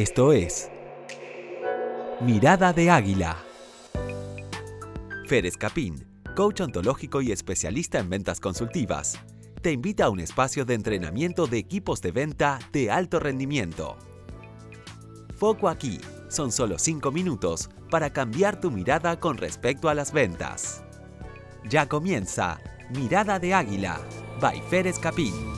Esto es Mirada de Águila. Fer Escapín, coach ontológico y especialista en ventas consultivas, te invita a un espacio de entrenamiento de equipos de venta de alto rendimiento. Foco aquí, son solo 5 minutos para cambiar tu mirada con respecto a las ventas. Ya comienza Mirada de Águila, by Fer Escapín.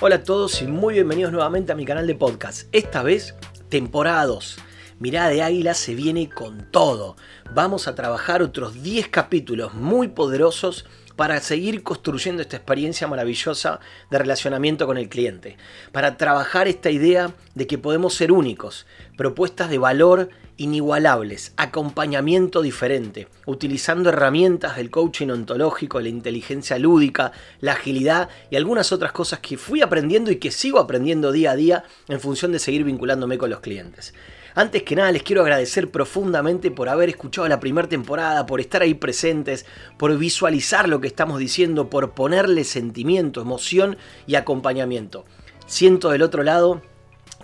Hola a todos y muy bienvenidos nuevamente a mi canal de podcast. Esta vez, temporada 2. Mirada de Águila se viene con todo. Vamos a trabajar otros 10 capítulos muy poderosos para seguir construyendo esta experiencia maravillosa de relacionamiento con el cliente, para trabajar esta idea de que podemos ser únicos, propuestas de valor inigualables, acompañamiento diferente, utilizando herramientas del coaching ontológico, la inteligencia lúdica, la agilidad y algunas otras cosas que fui aprendiendo y que sigo aprendiendo día a día en función de seguir vinculándome con los clientes. Antes que nada les quiero agradecer profundamente por haber escuchado la primera temporada, por estar ahí presentes, por visualizar lo que estamos diciendo, por ponerle sentimiento, emoción y acompañamiento. Siento del otro lado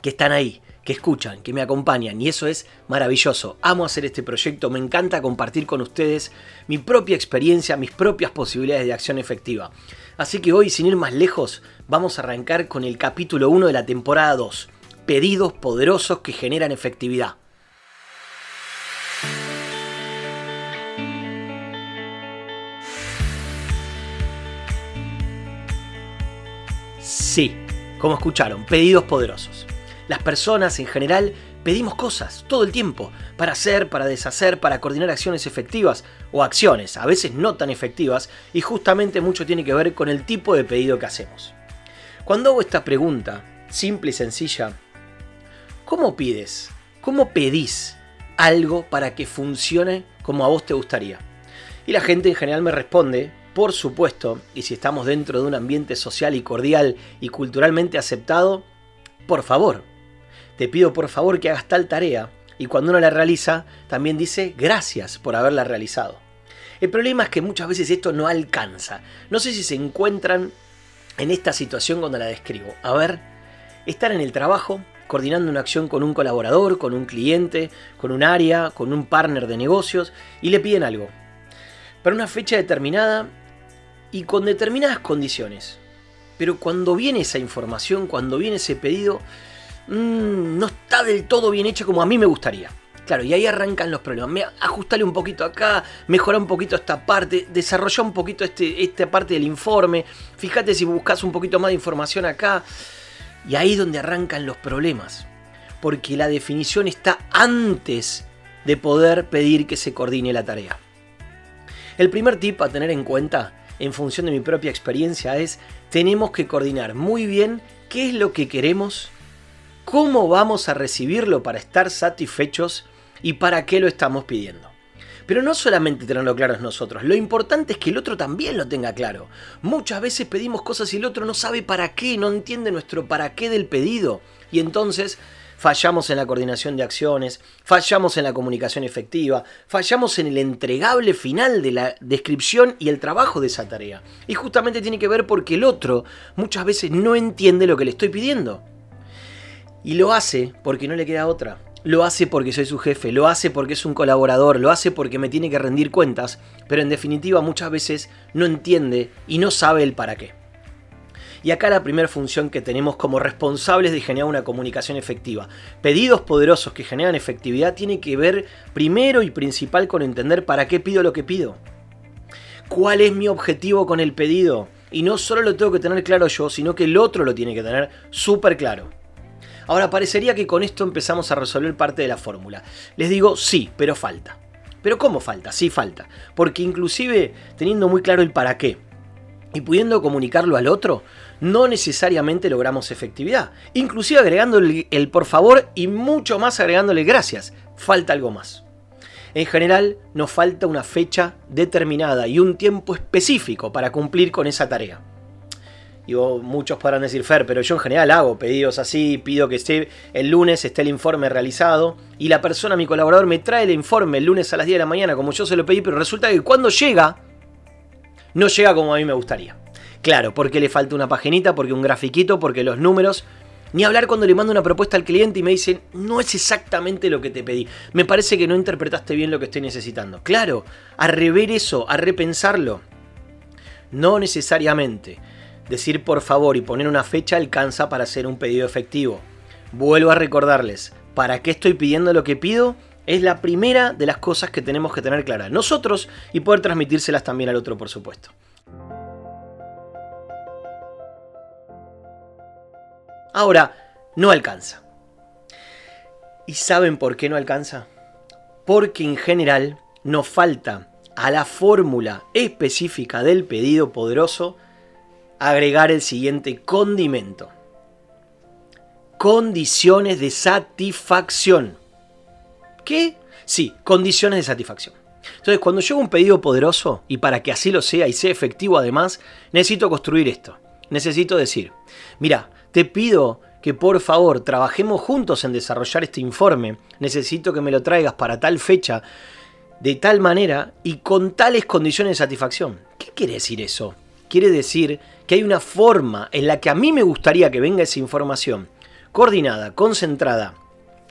que están ahí, que escuchan, que me acompañan y eso es maravilloso. Amo hacer este proyecto, me encanta compartir con ustedes mi propia experiencia, mis propias posibilidades de acción efectiva. Así que hoy, sin ir más lejos, vamos a arrancar con el capítulo 1 de la temporada 2 pedidos poderosos que generan efectividad. Sí, como escucharon, pedidos poderosos. Las personas en general pedimos cosas todo el tiempo, para hacer, para deshacer, para coordinar acciones efectivas o acciones, a veces no tan efectivas, y justamente mucho tiene que ver con el tipo de pedido que hacemos. Cuando hago esta pregunta, simple y sencilla, ¿Cómo pides? ¿Cómo pedís algo para que funcione como a vos te gustaría? Y la gente en general me responde, por supuesto, y si estamos dentro de un ambiente social y cordial y culturalmente aceptado, por favor. Te pido por favor que hagas tal tarea y cuando uno la realiza, también dice gracias por haberla realizado. El problema es que muchas veces esto no alcanza. No sé si se encuentran en esta situación cuando la describo. A ver, estar en el trabajo, coordinando una acción con un colaborador, con un cliente, con un área, con un partner de negocios y le piden algo. Para una fecha determinada y con determinadas condiciones. Pero cuando viene esa información, cuando viene ese pedido, mmm, no está del todo bien hecho como a mí me gustaría. Claro, y ahí arrancan los problemas. Ajustale un poquito acá, mejora un poquito esta parte, desarrolla un poquito este, esta parte del informe. Fíjate si buscas un poquito más de información acá. Y ahí es donde arrancan los problemas. Porque la definición está antes de poder pedir que se coordine la tarea. El primer tip a tener en cuenta, en función de mi propia experiencia, es tenemos que coordinar muy bien qué es lo que queremos, cómo vamos a recibirlo para estar satisfechos y para qué lo estamos pidiendo. Pero no solamente tenerlo claro es nosotros, lo importante es que el otro también lo tenga claro. Muchas veces pedimos cosas y el otro no sabe para qué, no entiende nuestro para qué del pedido. Y entonces fallamos en la coordinación de acciones, fallamos en la comunicación efectiva, fallamos en el entregable final de la descripción y el trabajo de esa tarea. Y justamente tiene que ver porque el otro muchas veces no entiende lo que le estoy pidiendo. Y lo hace porque no le queda otra lo hace porque soy su jefe, lo hace porque es un colaborador, lo hace porque me tiene que rendir cuentas, pero en definitiva muchas veces no entiende y no sabe el para qué. Y acá la primera función que tenemos como responsables de generar una comunicación efectiva, pedidos poderosos que generan efectividad, tiene que ver primero y principal con entender para qué pido lo que pido. ¿Cuál es mi objetivo con el pedido? Y no solo lo tengo que tener claro yo, sino que el otro lo tiene que tener súper claro. Ahora, parecería que con esto empezamos a resolver parte de la fórmula. Les digo sí, pero falta. Pero ¿cómo falta? Sí falta. Porque inclusive teniendo muy claro el para qué y pudiendo comunicarlo al otro, no necesariamente logramos efectividad. Inclusive agregándole el por favor y mucho más agregándole gracias. Falta algo más. En general, nos falta una fecha determinada y un tiempo específico para cumplir con esa tarea. Y muchos podrán decir, Fer, pero yo en general hago pedidos así, pido que esté el lunes esté el informe realizado y la persona, mi colaborador, me trae el informe el lunes a las 10 de la mañana como yo se lo pedí, pero resulta que cuando llega, no llega como a mí me gustaría. Claro, porque le falta una paginita, porque un grafiquito, porque los números. Ni hablar cuando le mando una propuesta al cliente y me dicen, no es exactamente lo que te pedí. Me parece que no interpretaste bien lo que estoy necesitando. Claro, a rever eso, a repensarlo. No necesariamente. Decir por favor y poner una fecha alcanza para hacer un pedido efectivo. Vuelvo a recordarles, ¿para qué estoy pidiendo lo que pido? Es la primera de las cosas que tenemos que tener clara nosotros y poder transmitírselas también al otro, por supuesto. Ahora, no alcanza. ¿Y saben por qué no alcanza? Porque en general nos falta a la fórmula específica del pedido poderoso agregar el siguiente condimento. Condiciones de satisfacción. ¿Qué? Sí, condiciones de satisfacción. Entonces, cuando hago un pedido poderoso, y para que así lo sea y sea efectivo además, necesito construir esto. Necesito decir, mira, te pido que por favor trabajemos juntos en desarrollar este informe. Necesito que me lo traigas para tal fecha, de tal manera y con tales condiciones de satisfacción. ¿Qué quiere decir eso? Quiere decir que hay una forma en la que a mí me gustaría que venga esa información coordinada, concentrada,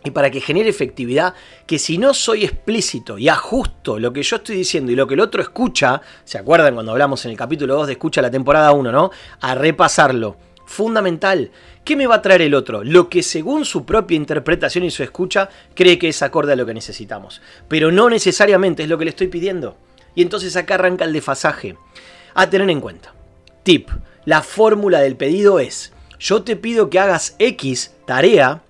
y para que genere efectividad, que si no soy explícito y ajusto lo que yo estoy diciendo y lo que el otro escucha, ¿se acuerdan cuando hablamos en el capítulo 2 de escucha la temporada 1, ¿no? A repasarlo fundamental. ¿Qué me va a traer el otro? Lo que según su propia interpretación y su escucha cree que es acorde a lo que necesitamos. Pero no necesariamente es lo que le estoy pidiendo. Y entonces acá arranca el desfasaje. A tener en cuenta. Tip. La fórmula del pedido es, yo te pido que hagas X tarea,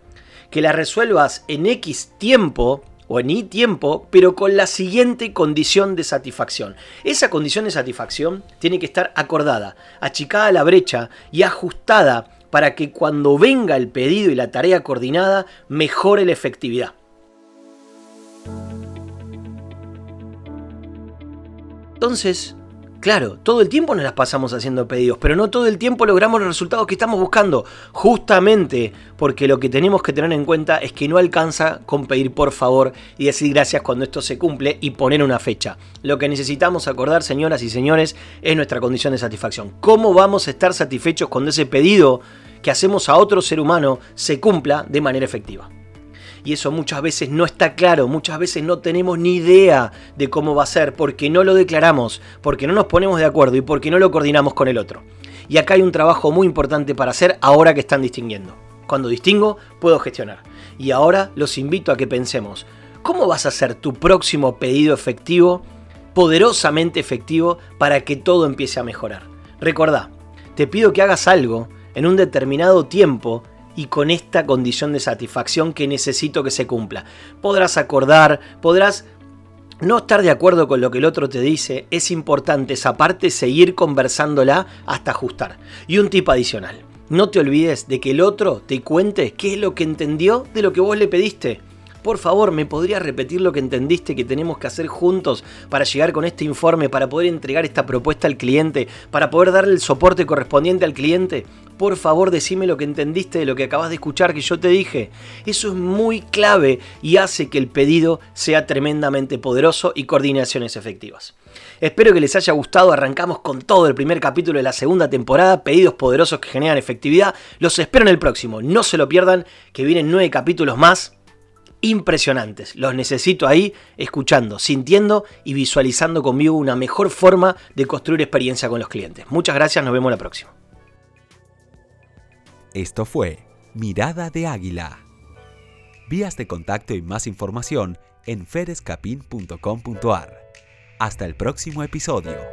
que la resuelvas en X tiempo, o en Y tiempo, pero con la siguiente condición de satisfacción. Esa condición de satisfacción tiene que estar acordada, achicada la brecha y ajustada para que cuando venga el pedido y la tarea coordinada mejore la efectividad. Entonces, Claro, todo el tiempo nos las pasamos haciendo pedidos, pero no todo el tiempo logramos los resultados que estamos buscando. Justamente porque lo que tenemos que tener en cuenta es que no alcanza con pedir por favor y decir gracias cuando esto se cumple y poner una fecha. Lo que necesitamos acordar, señoras y señores, es nuestra condición de satisfacción. ¿Cómo vamos a estar satisfechos cuando ese pedido que hacemos a otro ser humano se cumpla de manera efectiva? Y eso muchas veces no está claro, muchas veces no tenemos ni idea de cómo va a ser porque no lo declaramos, porque no nos ponemos de acuerdo y porque no lo coordinamos con el otro. Y acá hay un trabajo muy importante para hacer ahora que están distinguiendo. Cuando distingo, puedo gestionar. Y ahora los invito a que pensemos, ¿cómo vas a hacer tu próximo pedido efectivo, poderosamente efectivo, para que todo empiece a mejorar? Recordá, te pido que hagas algo en un determinado tiempo y con esta condición de satisfacción que necesito que se cumpla. Podrás acordar, podrás no estar de acuerdo con lo que el otro te dice, es importante esa parte seguir conversándola hasta ajustar. Y un tip adicional, no te olvides de que el otro te cuente qué es lo que entendió de lo que vos le pediste. Por favor, ¿me podrías repetir lo que entendiste que tenemos que hacer juntos para llegar con este informe, para poder entregar esta propuesta al cliente, para poder darle el soporte correspondiente al cliente? Por favor, decime lo que entendiste de lo que acabas de escuchar que yo te dije. Eso es muy clave y hace que el pedido sea tremendamente poderoso y coordinaciones efectivas. Espero que les haya gustado. Arrancamos con todo el primer capítulo de la segunda temporada. Pedidos poderosos que generan efectividad. Los espero en el próximo. No se lo pierdan, que vienen nueve capítulos más impresionantes. Los necesito ahí escuchando, sintiendo y visualizando conmigo una mejor forma de construir experiencia con los clientes. Muchas gracias, nos vemos la próxima. Esto fue Mirada de Águila. Vías de contacto y más información en ferescapin.com.ar. Hasta el próximo episodio.